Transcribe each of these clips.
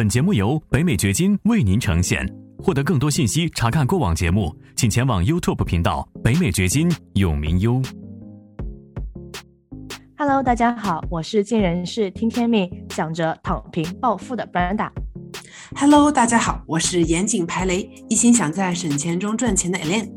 本节目由北美掘金为您呈现。获得更多信息，查看过往节目，请前往 YouTube 频道“北美掘金永明优”。Hello，大家好，我是尽人事听天命，想着躺平暴富的 Brenda。Hello，大家好，我是严谨排雷，一心想在省钱中赚钱的 Elaine。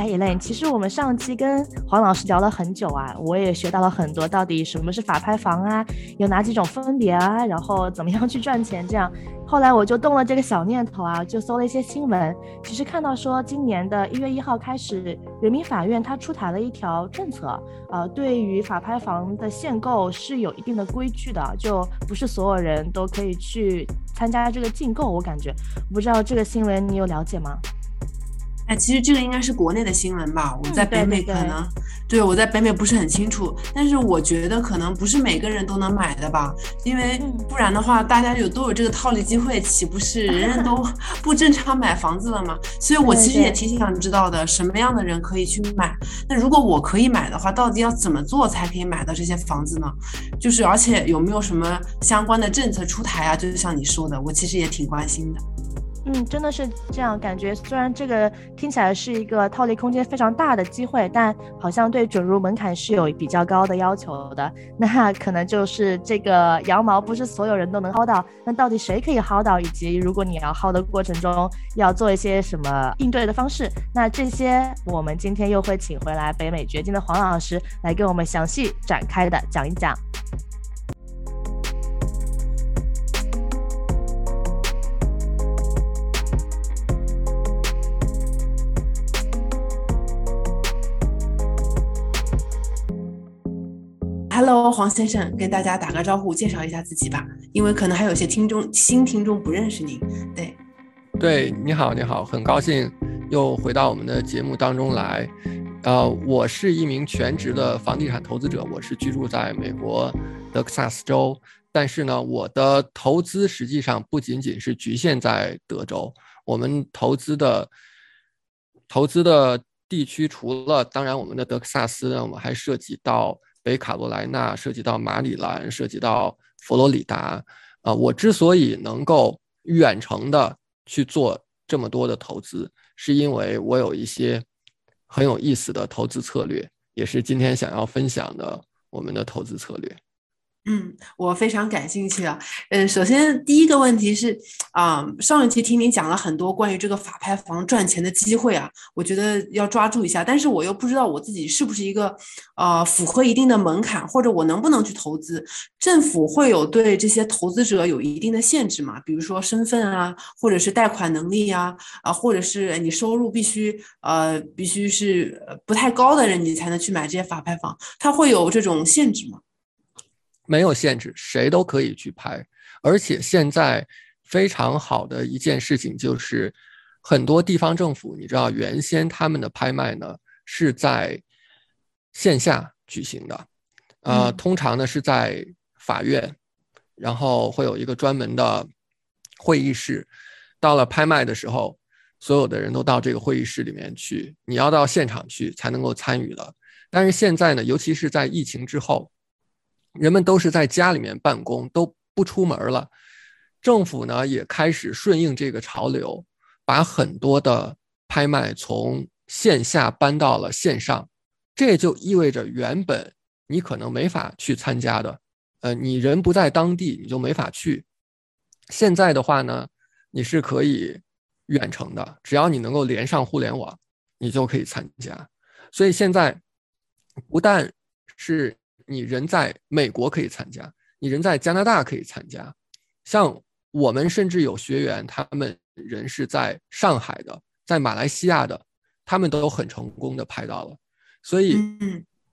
哎，Elaine，其实我们上期跟黄老师聊了很久啊，我也学到了很多，到底什么是法拍房啊，有哪几种分别啊，然后怎么样去赚钱这样。后来我就动了这个小念头啊，就搜了一些新闻，其实看到说今年的一月一号开始，人民法院它出台了一条政策，呃，对于法拍房的限购是有一定的规矩的，就不是所有人都可以去参加这个竞购。我感觉，不知道这个新闻你有了解吗？哎，其实这个应该是国内的新闻吧？我在北美可能，对我在北美不是很清楚，但是我觉得可能不是每个人都能买的吧，因为不然的话，大家有都有这个套利机会，岂不是人人都 不正常买房子了吗？所以我其实也挺想知道的，什么样的人可以去买？那如果我可以买的话，到底要怎么做才可以买到这些房子呢？就是而且有没有什么相关的政策出台啊？就像你说的，我其实也挺关心的。嗯，真的是这样感觉。虽然这个听起来是一个套利空间非常大的机会，但好像对准入门槛是有比较高的要求的。那可能就是这个羊毛不是所有人都能薅到。那到底谁可以薅到？以及如果你要薅的过程中要做一些什么应对的方式？那这些我们今天又会请回来北美掘金的黄老师来给我们详细展开的讲一讲。Hello，黄先生，跟大家打个招呼，介绍一下自己吧，因为可能还有些听众新听众不认识您。对，对，你好，你好，很高兴又回到我们的节目当中来。呃，我是一名全职的房地产投资者，我是居住在美国德克萨斯州，但是呢，我的投资实际上不仅仅是局限在德州，我们投资的投资的地区除了当然我们的德克萨斯呢，我们还涉及到。北卡罗来纳涉及到马里兰，涉及到佛罗里达，啊，我之所以能够远程的去做这么多的投资，是因为我有一些很有意思的投资策略，也是今天想要分享的我们的投资策略。嗯，我非常感兴趣啊。嗯，首先第一个问题是，啊，上一期听您讲了很多关于这个法拍房赚钱的机会啊，我觉得要抓住一下。但是我又不知道我自己是不是一个，呃，符合一定的门槛，或者我能不能去投资？政府会有对这些投资者有一定的限制吗？比如说身份啊，或者是贷款能力呀，啊，或者是你收入必须，呃，必须是不太高的人，你才能去买这些法拍房？它会有这种限制吗？没有限制，谁都可以去拍。而且现在非常好的一件事情就是，很多地方政府，你知道，原先他们的拍卖呢是在线下举行的，呃，通常呢是在法院，然后会有一个专门的会议室。到了拍卖的时候，所有的人都到这个会议室里面去，你要到现场去才能够参与了。但是现在呢，尤其是在疫情之后。人们都是在家里面办公，都不出门了。政府呢也开始顺应这个潮流，把很多的拍卖从线下搬到了线上。这就意味着原本你可能没法去参加的，呃，你人不在当地，你就没法去。现在的话呢，你是可以远程的，只要你能够连上互联网，你就可以参加。所以现在不但是。你人在美国可以参加，你人在加拿大可以参加，像我们甚至有学员，他们人是在上海的，在马来西亚的，他们都很成功的拍到了。所以，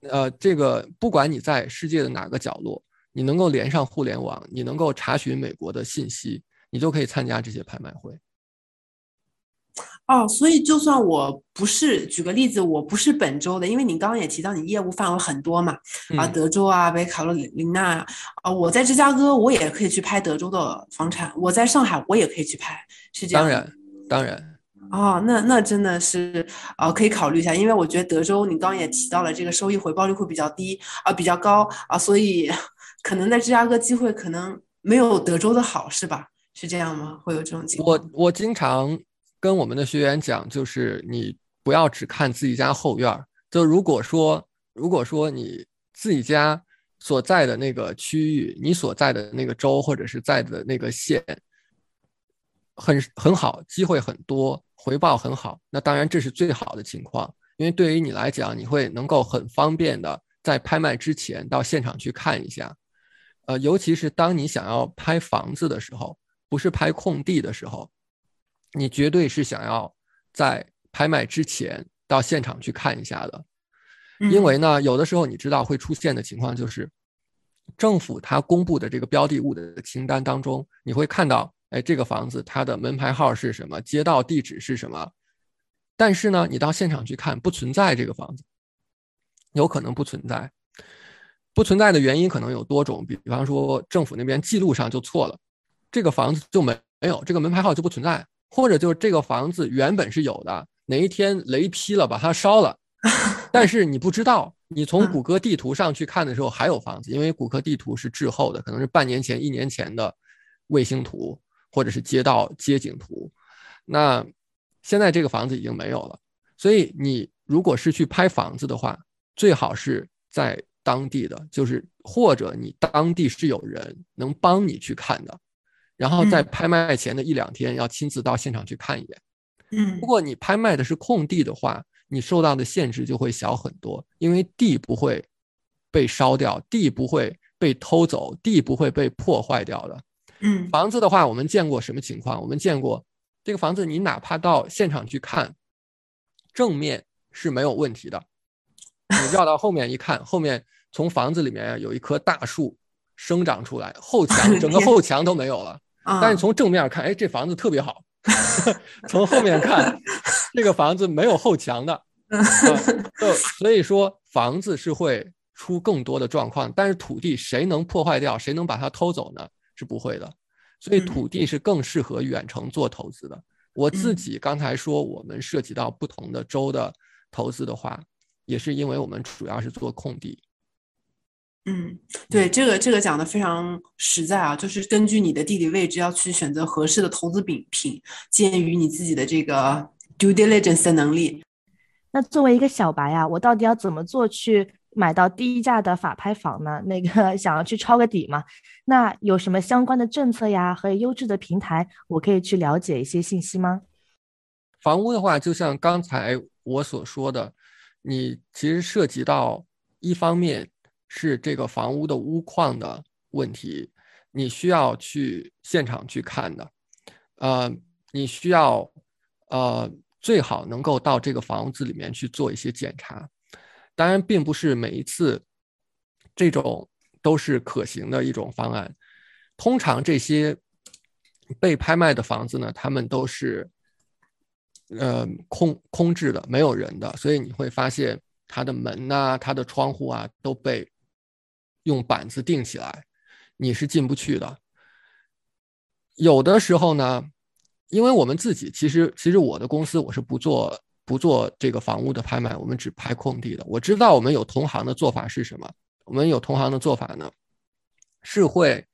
呃，这个不管你在世界的哪个角落，你能够连上互联网，你能够查询美国的信息，你就可以参加这些拍卖会。哦，所以就算我不是，举个例子，我不是本州的，因为你刚刚也提到你业务范围很多嘛，啊，德州啊，北卡罗琳纳啊，我在芝加哥，我也可以去拍德州的房产；我在上海，我也可以去拍，是这样。当然，当然。哦，那那真的是，呃，可以考虑一下，因为我觉得德州，你刚刚也提到了这个收益回报率会比较低啊，比较高啊，所以可能在芝加哥机会可能没有德州的好，是吧？是这样吗？会有这种情况？我我经常跟我们的学员讲，就是你不要只看自己家后院儿。就如果说，如果说你自己家所在的那个区域，你所在的那个州或者是在的那个县，很很好，机会很多，回报很好，那当然这是最好的情况，因为对于你来讲，你会能够很方便的在拍卖之前到现场去看一下。呃，尤其是当你想要拍房子的时候。不是拍空地的时候，你绝对是想要在拍卖之前到现场去看一下的，因为呢，有的时候你知道会出现的情况就是，政府它公布的这个标的物的清单当中，你会看到，哎，这个房子它的门牌号是什么，街道地址是什么，但是呢，你到现场去看不存在这个房子，有可能不存在，不存在的原因可能有多种，比比方说政府那边记录上就错了。这个房子就没没有这个门牌号就不存在，或者就是这个房子原本是有的，哪一天雷劈了把它烧了，但是你不知道，你从谷歌地图上去看的时候还有房子，因为谷歌地图是滞后的，可能是半年前、一年前的卫星图或者是街道街景图。那现在这个房子已经没有了，所以你如果是去拍房子的话，最好是在当地的，就是或者你当地是有人能帮你去看的。然后在拍卖前的一两天，要亲自到现场去看一眼。嗯，如果你拍卖的是空地的话，你受到的限制就会小很多，因为地不会被烧掉，地不会被偷走，地不会被破坏掉的。嗯，房子的话，我们见过什么情况？我们见过这个房子，你哪怕到现场去看，正面是没有问题的。你绕到后面一看，后面从房子里面有一棵大树生长出来，后墙 整个后墙都没有了。但是从正面看，哎，这房子特别好。从后面看，这个房子没有后墙的，就所以说房子是会出更多的状况。但是土地谁能破坏掉，谁能把它偷走呢？是不会的。所以土地是更适合远程做投资的。我自己刚才说，我们涉及到不同的州的投资的话，也是因为我们主要是做空地。嗯，对，这个这个讲的非常实在啊，就是根据你的地理位置要去选择合适的投资品品，鉴于你自己的这个 due diligence 的能力。那作为一个小白啊，我到底要怎么做去买到低价的法拍房呢？那个 想要去抄个底嘛？那有什么相关的政策呀和优质的平台，我可以去了解一些信息吗？房屋的话，就像刚才我所说的，你其实涉及到一方面。是这个房屋的屋况的问题，你需要去现场去看的，呃，你需要呃最好能够到这个房子里面去做一些检查，当然并不是每一次这种都是可行的一种方案，通常这些被拍卖的房子呢，他们都是呃空空置的，没有人的，所以你会发现它的门呐、它的窗户啊都被。用板子钉起来，你是进不去的。有的时候呢，因为我们自己其实其实我的公司我是不做不做这个房屋的拍卖，我们只拍空地的。我知道我们有同行的做法是什么，我们有同行的做法呢，是会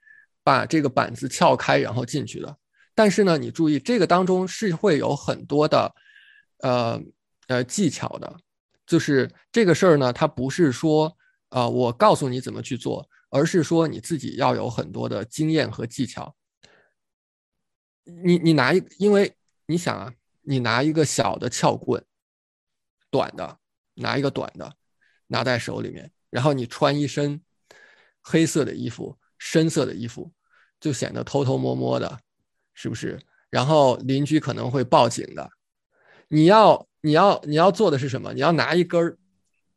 把这个板子撬开然后进去的。但是呢，你注意这个当中是会有很多的呃呃技巧的，就是这个事儿呢，它不是说。啊，我告诉你怎么去做，而是说你自己要有很多的经验和技巧。你你拿一，因为你想啊，你拿一个小的撬棍，短的，拿一个短的，拿在手里面，然后你穿一身黑色的衣服、深色的衣服，就显得偷偷摸摸的，是不是？然后邻居可能会报警的。你要你要你要做的是什么？你要拿一根。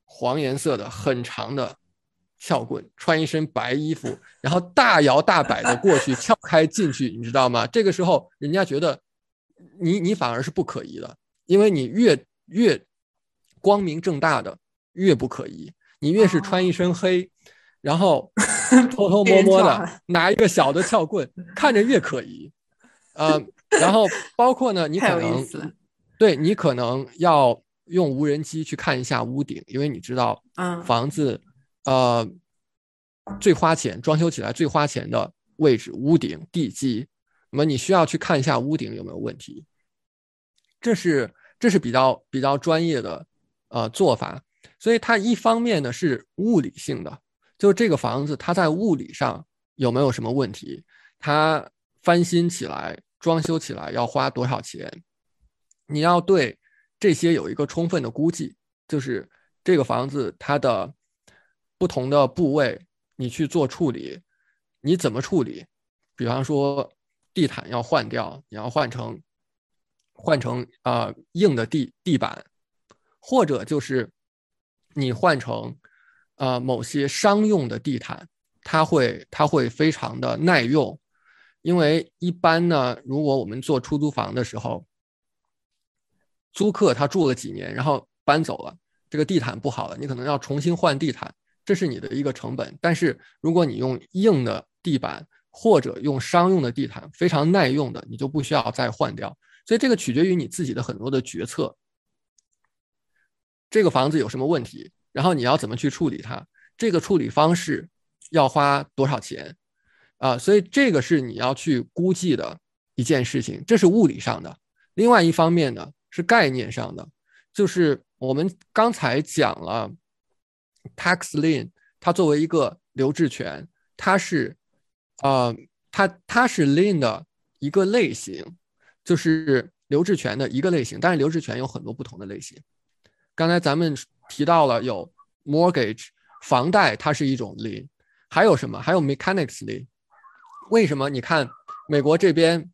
黄颜色的很长的撬棍，穿一身白衣服，然后大摇大摆的过去撬开进去，你知道吗？这个时候人家觉得你你反而是不可疑的，因为你越越光明正大的越不可疑，你越是穿一身黑，然后偷偷 摸摸的拿一个小的撬棍，看着越可疑。呃，然后包括呢，你可能对你可能要。用无人机去看一下屋顶，因为你知道，嗯，房子，呃，最花钱，装修起来最花钱的位置，屋顶、地基，那么你需要去看一下屋顶有没有问题。这是这是比较比较专业的呃做法，所以它一方面呢是物理性的，就是这个房子它在物理上有没有什么问题，它翻新起来、装修起来要花多少钱，你要对这些有一个充分的估计，就是这个房子它的不同的部位你去做处理，你怎么处理？比方说地毯要换掉，你要换成。换成啊硬的地地板，或者就是你换成啊某些商用的地毯，它会它会非常的耐用，因为一般呢，如果我们做出租房的时候，租客他住了几年，然后搬走了，这个地毯不好了，你可能要重新换地毯，这是你的一个成本。但是如果你用硬的地板或者用商用的地毯，非常耐用的，你就不需要再换掉。所以这个取决于你自己的很多的决策。这个房子有什么问题，然后你要怎么去处理它？这个处理方式要花多少钱？啊，所以这个是你要去估计的一件事情，这是物理上的。另外一方面呢，是概念上的，就是我们刚才讲了，tax lien，它作为一个留置权，它是，呃，它它是 lien 的一个类型。就是留置权的一个类型，但是留置权有很多不同的类型。刚才咱们提到了有 mortgage 房贷，它是一种 lien，还有什么？还有 mechanics lien。为什么？你看美国这边，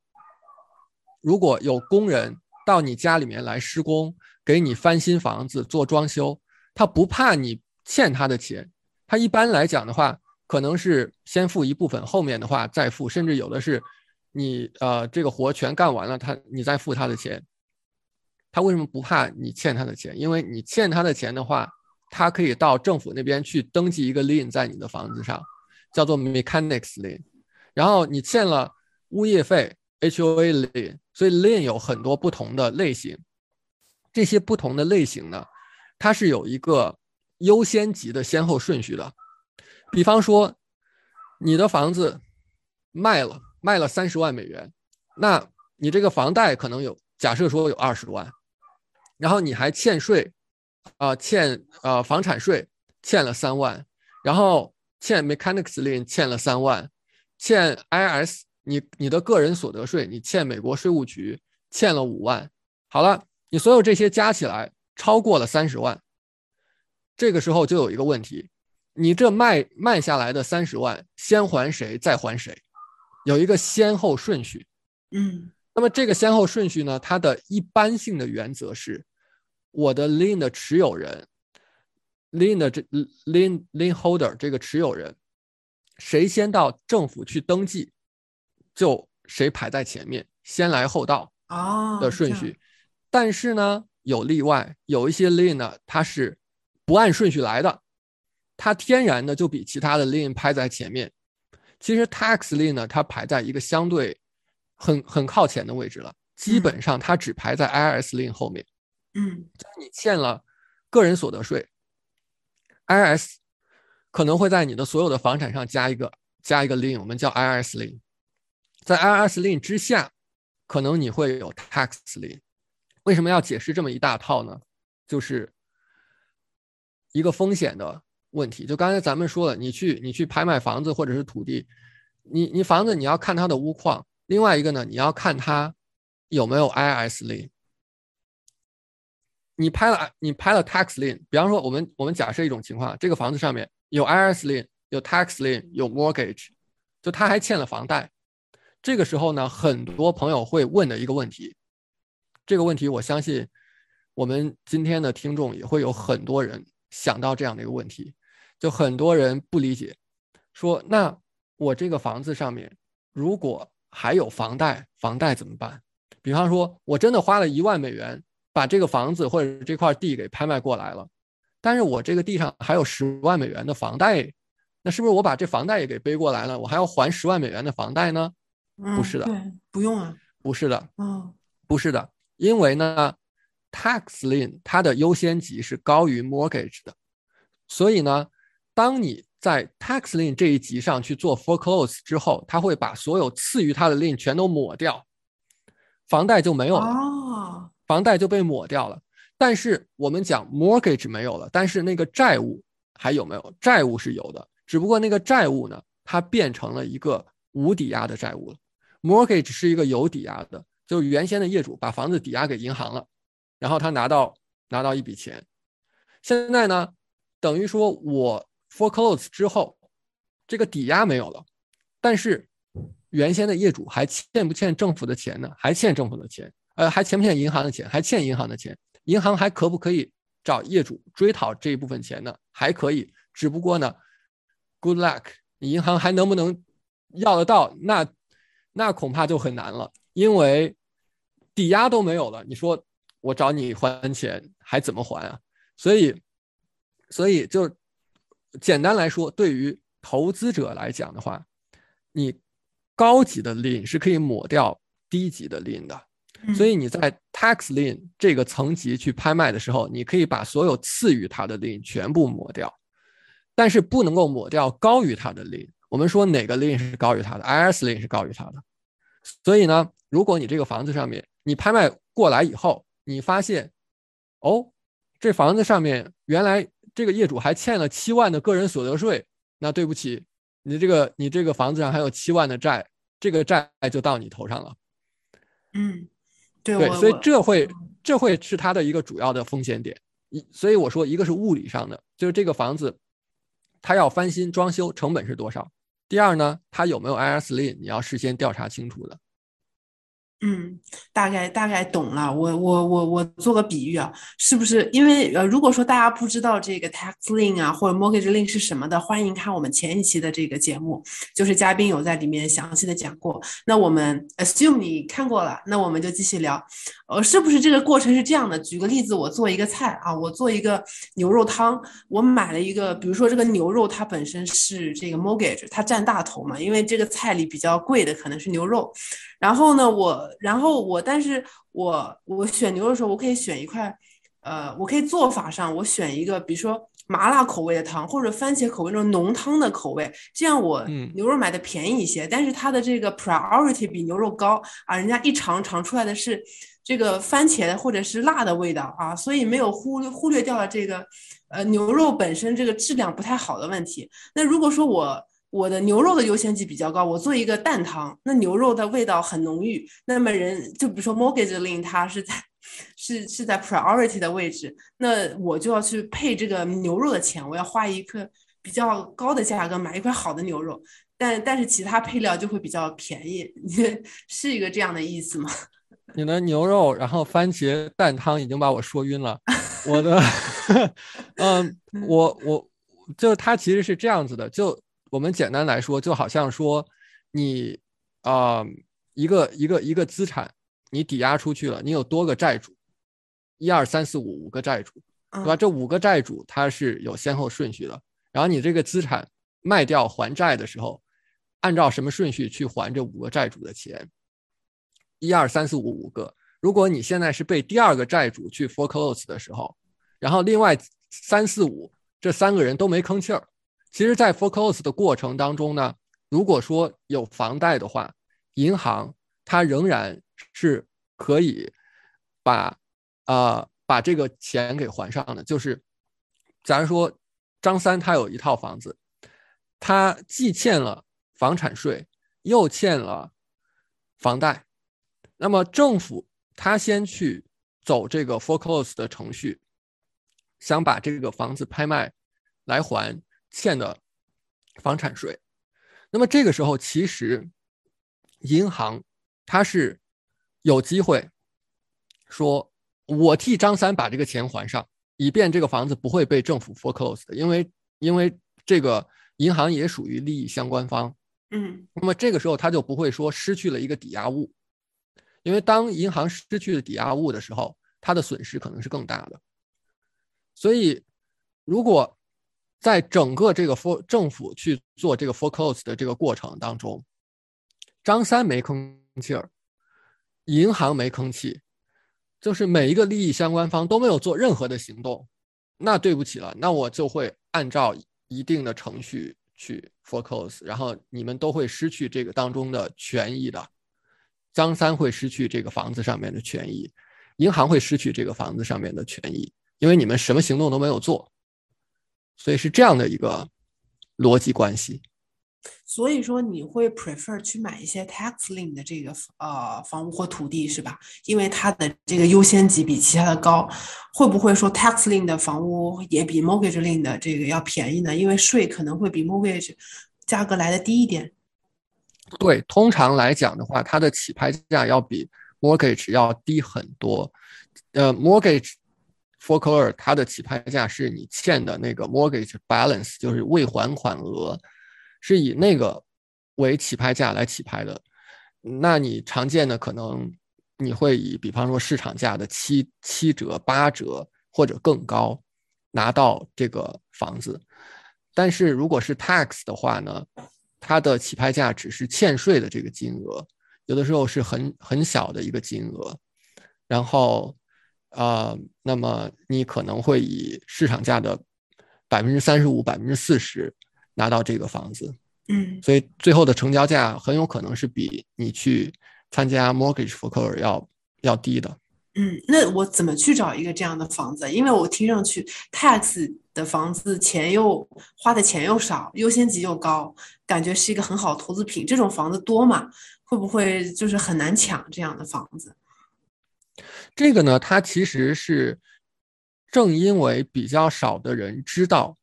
如果有工人到你家里面来施工，给你翻新房子做装修，他不怕你欠他的钱，他一般来讲的话，可能是先付一部分，后面的话再付，甚至有的是。你呃，这个活全干完了，他你再付他的钱，他为什么不怕你欠他的钱？因为你欠他的钱的话，他可以到政府那边去登记一个 lien 在你的房子上，叫做 mechanics lien。然后你欠了物业费 HOA lien，所以 lien 有很多不同的类型。这些不同的类型呢，它是有一个优先级的先后顺序的。比方说，你的房子卖了。卖了三十万美元，那你这个房贷可能有，假设说有二十万，然后你还欠税，啊，欠呃房产税欠了三万，然后欠 mechanics lien 欠了三万，欠 IRS 你你的个人所得税你欠美国税务局欠了五万，好了，你所有这些加起来超过了三十万，这个时候就有一个问题，你这卖卖下来的三十万先还谁再还谁？有一个先后顺序，嗯，那么这个先后顺序呢，它的一般性的原则是，我的 lien 的持有人，lien 的这 lien lien holder 这个持有人，谁先到政府去登记，就谁排在前面，先来后到啊的顺序。但是呢，有例外，有一些 lien 呢，它是不按顺序来的，它天然的就比其他的 lien 排在前面。其实 tax lien 呢，它排在一个相对很很靠前的位置了，基本上它只排在 IRS lien 后面。嗯，就是你欠了个人所得税，IRS 可能会在你的所有的房产上加一个加一个 lien，我们叫 IRS lien。在 IRS lien 之下，可能你会有 tax lien。为什么要解释这么一大套呢？就是一个风险的。问题就刚才咱们说了，你去你去拍卖房子或者是土地，你你房子你要看它的屋况，另外一个呢，你要看它有没有 IRS lien。你拍了你拍了 tax lien，比方说我们我们假设一种情况，这个房子上面有 IRS lien，有 tax lien，有 mortgage，就他还欠了房贷。这个时候呢，很多朋友会问的一个问题，这个问题我相信我们今天的听众也会有很多人想到这样的一个问题。就很多人不理解，说那我这个房子上面如果还有房贷，房贷怎么办？比方说，我真的花了一万美元把这个房子或者这块地给拍卖过来了，但是我这个地上还有十万美元的房贷，那是不是我把这房贷也给背过来了，我还要还十万美元的房贷呢？不是的，不用啊，不是的，嗯，不是的，因为呢，tax lien 它的优先级是高于 mortgage 的，所以呢。当你在 tax lien 这一级上去做 foreclose 之后，它会把所有次于它的 lien 全都抹掉，房贷就没有了，哦，房贷就被抹掉了。但是我们讲 mortgage 没有了，但是那个债务还有没有？债务是有的，只不过那个债务呢，它变成了一个无抵押的债务了。Mortgage 是一个有抵押的，就是原先的业主把房子抵押给银行了，然后他拿到拿到一笔钱。现在呢，等于说我 foreclose 之后，这个抵押没有了，但是原先的业主还欠不欠政府的钱呢？还欠政府的钱，呃，还欠不欠银行的钱？还欠银行的钱。银行还可不可以找业主追讨这一部分钱呢？还可以，只不过呢，good luck，银行还能不能要得到？那那恐怕就很难了，因为抵押都没有了。你说我找你还钱，还怎么还啊？所以，所以就简单来说，对于投资者来讲的话，你高级的 lien 是可以抹掉低级的 lien 的。所以你在 tax lien 这个层级去拍卖的时候，你可以把所有次于它的 lien 全部抹掉，但是不能够抹掉高于它的 lien。我们说哪个 lien 是高于它的？IRS lien 是高于它的。所以呢，如果你这个房子上面你拍卖过来以后，你发现，哦，这房子上面原来这个业主还欠了七万的个人所得税，那对不起，你这个你这个房子上还有七万的债，这个债就到你头上了。嗯。对，所以这会这会是它的一个主要的风险点。一，所以我说，一个是物理上的，就是这个房子它要翻新装修成本是多少。第二呢，它有没有 IRS lien，你要事先调查清楚的。嗯，大概大概懂了。我我我我做个比喻啊，是不是？因为呃，如果说大家不知道这个 tax lien 啊或者 mortgage lien 是什么的，欢迎看我们前一期的这个节目，就是嘉宾有在里面详细的讲过。那我们 assume 你看过了，那我们就继续聊。呃，是不是这个过程是这样的？举个例子，我做一个菜啊，我做一个牛肉汤，我买了一个，比如说这个牛肉它本身是这个 mortgage，它占大头嘛，因为这个菜里比较贵的可能是牛肉。然后呢，我，然后我，但是我我选牛的时候，我可以选一块，呃，我可以做法上我选一个，比如说麻辣口味的汤，或者番茄口味那种浓汤的口味，这样我牛肉买的便宜一些，但是它的这个 priority 比牛肉高啊，人家一尝尝出来的是。这个番茄或者是辣的味道啊，所以没有忽忽略掉了这个，呃，牛肉本身这个质量不太好的问题。那如果说我我的牛肉的优先级比较高，我做一个蛋汤，那牛肉的味道很浓郁，那么人就比如说 mortgage lien 它是在是是在 priority 的位置，那我就要去配这个牛肉的钱，我要花一个比较高的价格买一块好的牛肉，但但是其他配料就会比较便宜，是一个这样的意思吗？你的牛肉，然后番茄蛋汤已经把我说晕了。我的，嗯，我我就它其实是这样子的，就我们简单来说，就好像说你啊一个一个一个资产，你抵押出去了，你有多个债主，一二三四五五个债主，对吧？这五个债主它是有先后顺序的，然后你这个资产卖掉还债的时候，按照什么顺序去还这五个债主的钱？一二三四五五个，如果你现在是被第二个债主去 foreclose 的时候，然后另外三四五这三个人都没吭气儿，其实，在 foreclose 的过程当中呢，如果说有房贷的话，银行它仍然是可以把啊把这个钱给还上的。就是假如说张三他有一套房子，他既欠了房产税，又欠了房贷。那么政府他先去走这个 foreclose 的程序，想把这个房子拍卖来还欠的房产税。那么这个时候，其实银行它是有机会说，我替张三把这个钱还上，以便这个房子不会被政府 foreclose 的，因为因为这个银行也属于利益相关方。嗯，那么这个时候他就不会说失去了一个抵押物。因为当银行失去了抵押物的时候，它的损失可能是更大的。所以，如果在整个这个 for 政府去做这个 foreclose 的这个过程当中，张三没吭气儿，银行没吭气，就是每一个利益相关方都没有做任何的行动，那对不起了，那我就会按照一定的程序去 foreclose，然后你们都会失去这个当中的权益的。张三会失去这个房子上面的权益，银行会失去这个房子上面的权益，因为你们什么行动都没有做，所以是这样的一个逻辑关系。所以说你会 prefer 去买一些 tax lien 的这个呃房屋或土地是吧？因为它的这个优先级比其他的高。会不会说 tax lien 的房屋也比 mortgage lien 的这个要便宜呢？因为税可能会比 mortgage 价格来的低一点。对，通常来讲的话，它的起拍价要比 mortgage 要低很多。呃，mortgage f o r c l o r 它的起拍价是你欠的那个 mortgage balance，就是未还款额。是以那个为起拍价来起拍的，那你常见的可能你会以比方说市场价的七七折、八折或者更高拿到这个房子，但是如果是 tax 的话呢，它的起拍价只是欠税的这个金额，有的时候是很很小的一个金额，然后啊，那么你可能会以市场价的百分之三十五、百分之四十。拿到这个房子，嗯，所以最后的成交价很有可能是比你去参加 mortgage foreclosure 要要低的。嗯，那我怎么去找一个这样的房子？因为我听上去 tax 的房子钱又花的钱又少，优先级又高，感觉是一个很好的投资品。这种房子多吗？会不会就是很难抢这样的房子？这个呢，它其实是正因为比较少的人知道。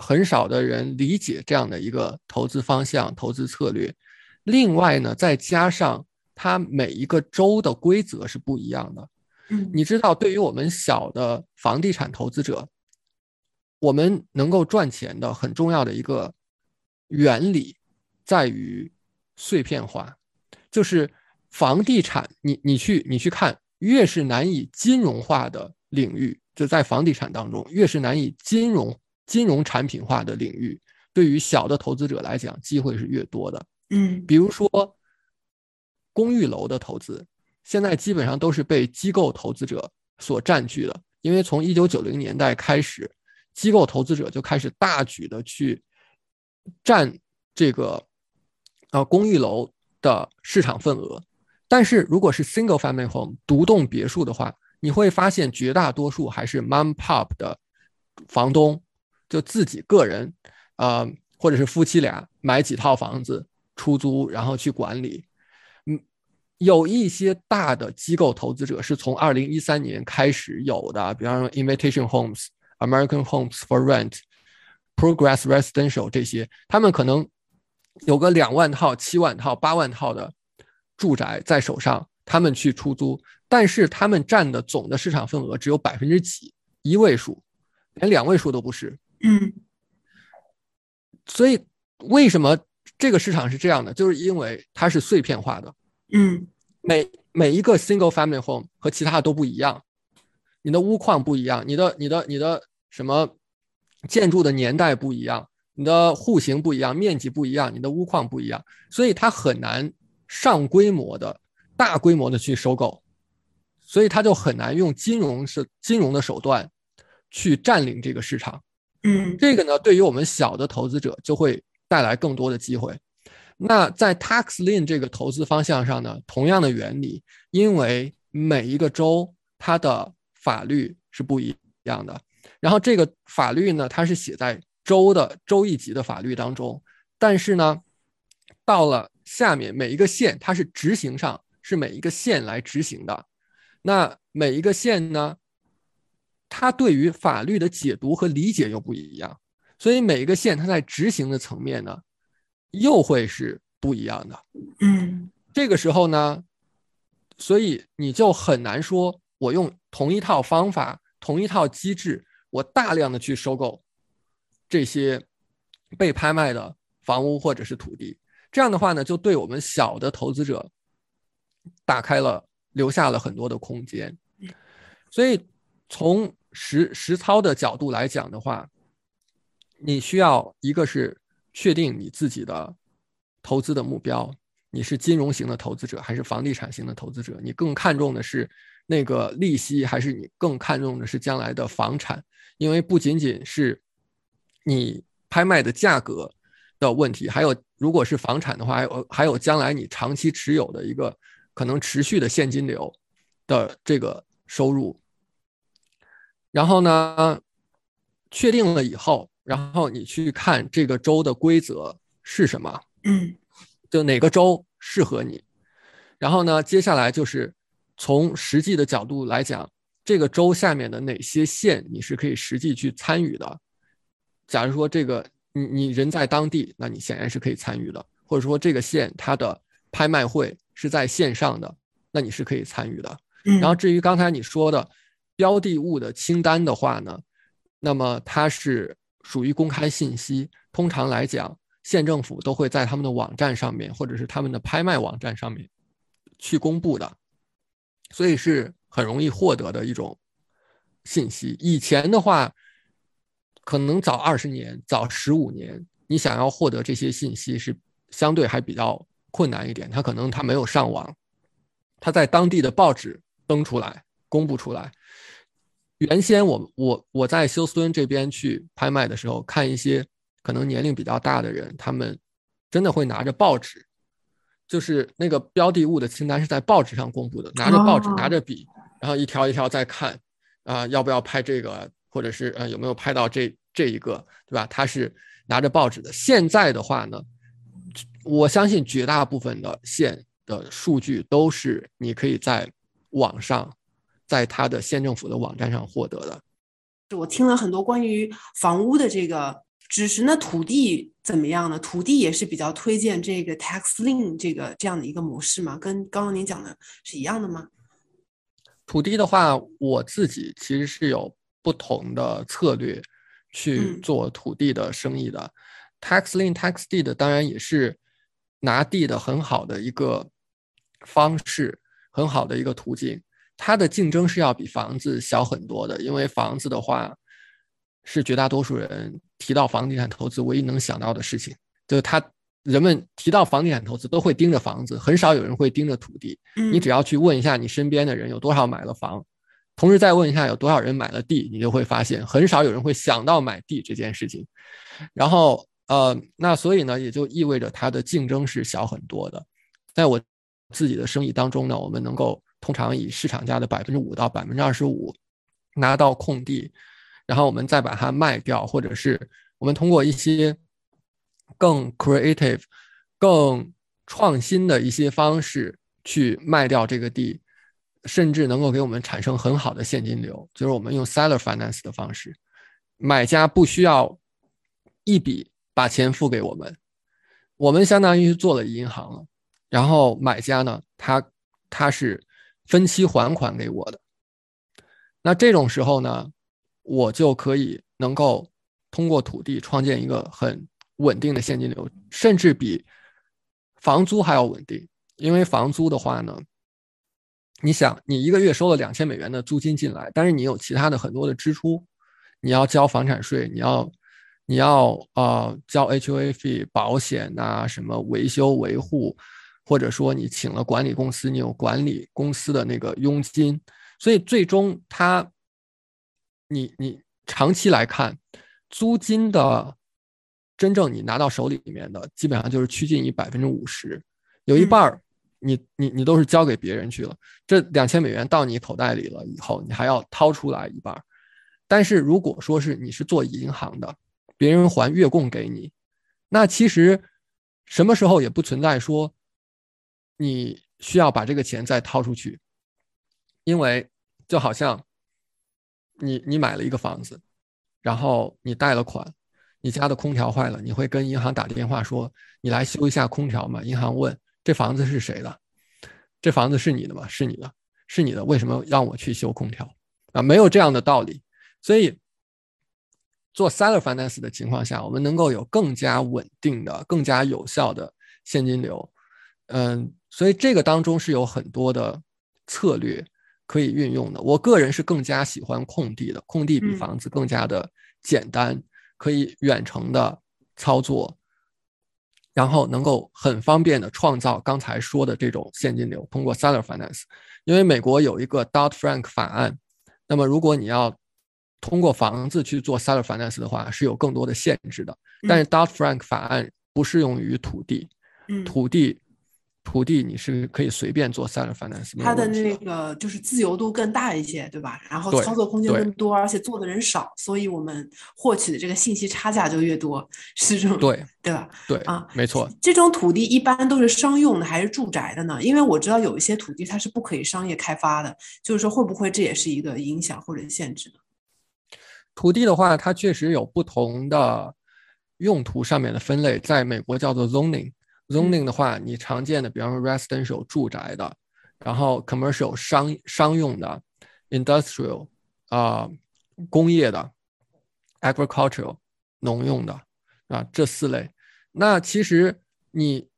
很少的人理解这样的一个投资方向、投资策略。另外呢，再加上它每一个州的规则是不一样的。嗯，你知道，对于我们小的房地产投资者，我们能够赚钱的很重要的一个原理在于碎片化，就是房地产，你你去你去看，越是难以金融化的领域，就在房地产当中，越是难以金融。金融产品化的领域，对于小的投资者来讲，机会是越多的。嗯，比如说公寓楼的投资，现在基本上都是被机构投资者所占据的。因为从一九九零年代开始，机构投资者就开始大举的去占这个呃公寓楼的市场份额。但是如果是 single family home 独栋别墅的话，你会发现绝大多数还是 mom pop 的房东。就自己个人，啊，或者是夫妻俩买几套房子出租，然后去管理。嗯，有一些大的机构投资者是从二零一三年开始有的，比方说 Invitation Homes、American Homes for Rent、Progress Residential 这些，他们可能有个两万套、七万套、八万套的住宅在手上，他们去出租，但是他们占的总的市场份额只有百分之几，一位数，连两位数都不是。嗯，所以为什么这个市场是这样的？就是因为它是碎片化的。嗯，每每一个 single family home 和其他的都不一样，你的屋况不一样，你的你的你的什么建筑的年代不一样，你的户型不一样，面积不一样，你的屋况不一样，所以它很难上规模的大规模的去收购，所以它就很难用金融是金融的手段去占领这个市场。嗯，这个呢，对于我们小的投资者就会带来更多的机会。那在 tax lien 这个投资方向上呢，同样的原理，因为每一个州它的法律是不一样的，然后这个法律呢，它是写在州的州一级的法律当中，但是呢，到了下面每一个县，它是执行上是每一个县来执行的。那每一个县呢？它对于法律的解读和理解又不一样，所以每一个县它在执行的层面呢，又会是不一样的。嗯，这个时候呢，所以你就很难说，我用同一套方法、同一套机制，我大量的去收购这些被拍卖的房屋或者是土地，这样的话呢，就对我们小的投资者打开了、留下了很多的空间。所以从实实操的角度来讲的话，你需要一个是确定你自己的投资的目标，你是金融型的投资者还是房地产型的投资者？你更看重的是那个利息，还是你更看重的是将来的房产？因为不仅仅是你拍卖的价格的问题，还有如果是房产的话，还有还有将来你长期持有的一个可能持续的现金流的这个收入。然后呢，确定了以后，然后你去看这个州的规则是什么，嗯，就哪个州适合你。然后呢，接下来就是从实际的角度来讲，这个州下面的哪些县你是可以实际去参与的。假如说这个你你人在当地，那你显然是可以参与的；或者说这个县它的拍卖会是在线上的，那你是可以参与的。然后至于刚才你说的标的物的清单的话呢，那么它是属于公开信息，通常来讲，县政府都会在他们的网站上面或者是他们的拍卖网站上面去公布的，所以是很容易获得的一种信息。以前的话。可能早二十年，早十五年，你想要获得这些信息是相对还比较困难一点。他可能他没有上网，他在当地的报纸登出来，公布出来。原先我我我在休斯敦这边去拍卖的时候，看一些可能年龄比较大的人，他们真的会拿着报纸，就是那个标的物的清单是在报纸上公布的，拿着报纸，拿着笔，然后一条一条在看，啊，要不要拍这个？或者是呃有没有拍到这这一个，对吧？他是拿着报纸的。现在的话呢，我相信绝大部分的县的数据都是你可以在网上，在他的县政府的网站上获得的。我听了很多关于房屋的这个知识，那土地怎么样呢？土地也是比较推荐这个 TaxLink 这个这样的一个模式吗？跟刚刚您讲的是一样的吗？土地的话，我自己其实是有。不同的策略去做土地的生意的，TaxLink、TaxDeed 当然也是拿地的很好的一个方式，很好的一个途径。它的竞争是要比房子小很多的，因为房子的话是绝大多数人提到房地产投资唯一能想到的事情，就是他人们提到房地产投资都会盯着房子，很少有人会盯着土地。你只要去问一下你身边的人有多少买了房。同时再问一下有多少人买了地，你就会发现很少有人会想到买地这件事情。然后呃，那所以呢，也就意味着它的竞争是小很多的。在我自己的生意当中呢，我们能够通常以市场价的百分之五到百分之二十五拿到空地，然后我们再把它卖掉，或者是我们通过一些更 creative、更创新的一些方式去卖掉这个地。甚至能够给我们产生很好的现金流，就是我们用 seller finance 的方式，买家不需要一笔把钱付给我们，我们相当于做了银行了，然后买家呢，他他是分期还款给我的，那这种时候呢，我就可以能够通过土地创建一个很稳定的现金流，甚至比房租还要稳定，因为房租的话呢。你想，你一个月收了两千美元的租金进来，但是你有其他的很多的支出，你要交房产税，你要，你要呃交 HOA 费、保险呐，什么维修维护，或者说你请了管理公司，你有管理公司的那个佣金，所以最终它，你你长期来看，租金的真正你拿到手里面的，基本上就是趋近于百分之五十，有一半儿。你你你都是交给别人去了，这两千美元到你口袋里了以后，你还要掏出来一半。但是如果说是你是做银行的，别人还月供给你，那其实什么时候也不存在说你需要把这个钱再掏出去，因为就好像你你买了一个房子，然后你贷了款，你家的空调坏了，你会跟银行打电话说你来修一下空调嘛？银行问。这房子是谁的？这房子是你的吗？是你的，是你的。为什么让我去修空调啊？没有这样的道理。所以做 seller finance 的情况下，我们能够有更加稳定的、更加有效的现金流。嗯，所以这个当中是有很多的策略可以运用的。我个人是更加喜欢空地的，空地比房子更加的简单，可以远程的操作。然后能够很方便的创造刚才说的这种现金流，通过 seller finance，因为美国有一个 Dodd Frank 法案，那么如果你要通过房子去做 seller finance 的话，是有更多的限制的。嗯。但是 Dodd Frank 法案不适用于土地，嗯，土地土地你是可以随便做 seller finance，它的那个就是自由度更大一些，对吧？然后操作空间更多，而且做的人少，所以我们获取的这个信息差价就越多，是这种对对吧？对啊，没错。这种土地一般都是商用的还是住宅的呢？因为我知道有一些土地它是不可以商业开发的，就是说会不会这也是一个影响或者限制呢？土地的话，它确实有不同的用途上面的分类，在美国叫做 zoning。Zoning 的话，你常见的，比方说 residential 住宅的，然后 commercial 商商用的，industrial 啊、工业的，agricultural 农用的啊这四类，那其实你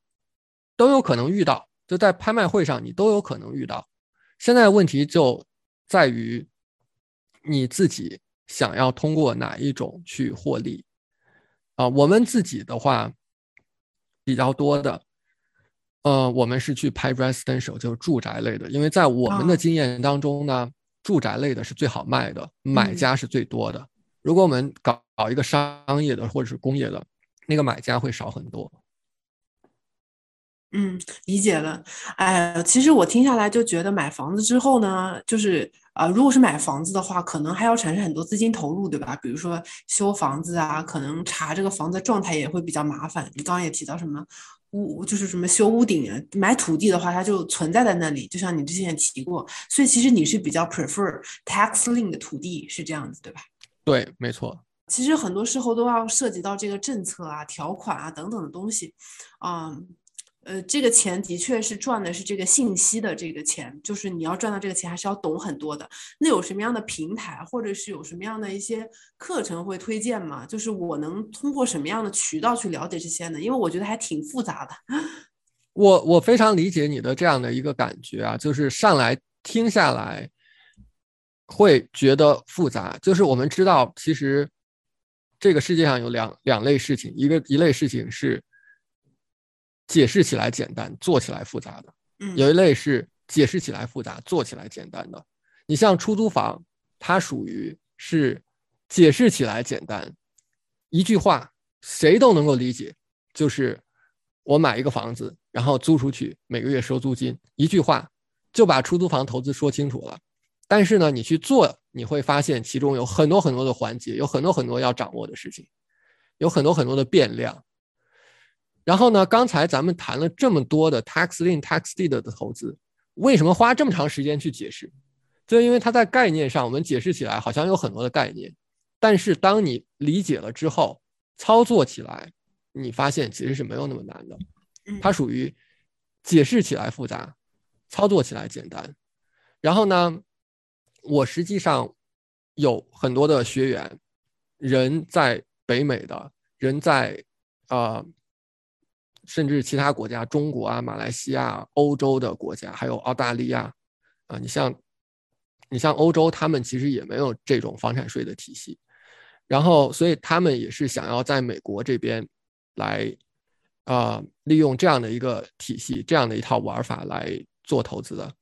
都有可能遇到，就在拍卖会上你都有可能遇到。现在问题就在于你自己想要通过哪一种去获利啊？我们自己的话比较多的，呃，我们是去拍 residential，就是住宅类的，因为在我们的啊经验当中呢，住宅类的是最好卖的，买嗯家是最多的。如果我们搞搞一个商业的或者是工业的，那个买家会少很多。嗯，理解了。哎，其实我听下来就觉得买房子之后呢，就是啊、呃如果是买房子的话，可能还要产生很多资金投入，对吧？比如说修房子啊，可能查这个房子的状态也会比较麻烦。你刚刚也提到什么屋，就是什么修屋顶啊，买土地的话，它就存在在那里，就像你之前也提过。所以其实你是比较 prefer tax lien 的土地，是这样子，对吧？对，没错。其实很多时候都要涉及到这个政策啊、条款啊等等的东西，嗯，呃，这个钱的确是赚的是这个信息的这个钱，就是你要赚到这个钱，还是要懂很多的。那有什么样的平台，或者是有什么样的一些课程会推荐吗？就是我能通过什么样的渠道去了解这些呢？因为我觉得还挺复杂的。我我非常理解你的这样的一个感觉啊，就是上来听下来会觉得复杂。就是我们知道，其实这个世界上有两两类事情，一个一类事情是解释起来简单，做起来复杂的；嗯，有一类是解释起来复杂，做起来简单的。你像出租房，它属于是解释起来简单，一句话谁都能够理解，就是我买一个房子，然后租出去，每个月收租金，一句话就把出租房投资说清楚了。但是呢，你去做，你会发现其中有很多很多的环节，有很多很多要掌握的事情，有很多很多的变量。然后呢，刚才咱们谈了这么多的 tax lien、tax deed 的投资，为什么花这么长时间去解释？就因为它在概念上，我们解释起来好像有很多的概念，但是当你理解了之后，操作起来，你发现其实是没有那么难的。嗯它属于解释起来复杂，操作起来简单。然后呢，我实际上有很多的学员，人在北美的，人在啊、呃甚至其他国家，中国啊、马来西亚、欧洲的国家，还有澳大利亚啊、你像你像欧洲，他们其实也没有这种房产税的体系，然后所以他们也是想要在美国这边来啊、利用这样的一个体系，这样的一套玩法来做投资的。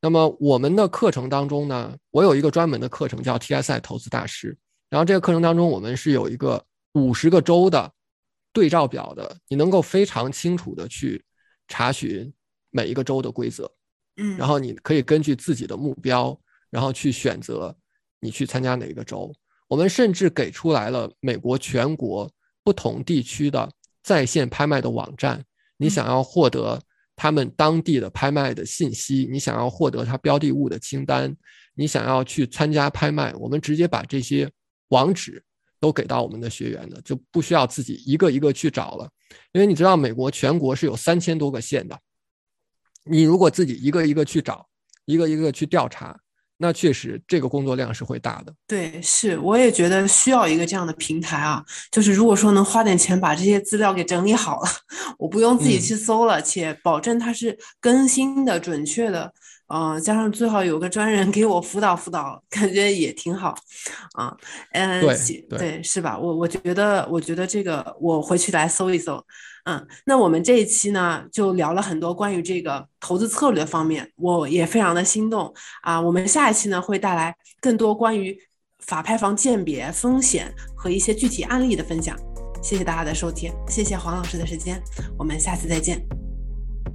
那么我们的课程当中呢，我有一个专门的课程叫 TSI 投资大师，然后这个课程当中我们是有一个五十个州的对照表的，你能够非常清楚的去查询每一个州的规则，嗯，然后你可以根据自己的目标，然后去选择你去参加哪个州。我们甚至给出来了美国全国不同地区的在线拍卖的网站，你嗯想要获得他们当地的拍卖的信息，你想要获得它标的物的清单，你想要去参加拍卖，我们直接把这些网址都给到我们的学员的，就不需要自己一个一个去找了。因为你知道，美国全国是有三千多个县的，你如果自己一个一个去找，一个一个去调查，那确实这个工作量是会大的。对，是，我也觉得需要一个这样的平台啊。就是如果说能花点钱把这些资料给整理好了，我不用自己嗯去搜了，且保证它是更新的、准确的，呃，加上最好有个专人给我辅导辅导，感觉也挺好，啊，嗯，对对，是吧？我我觉得，我觉得这个我回去来搜一搜。嗯，那我们这一期呢，就聊了很多关于这个投资策略方面，我也非常的心动啊。我们下一期呢，会带来更多关于法拍房鉴别风险和一些具体案例的分享。谢谢大家的收听，谢谢黄老师的时间，我们下次再见。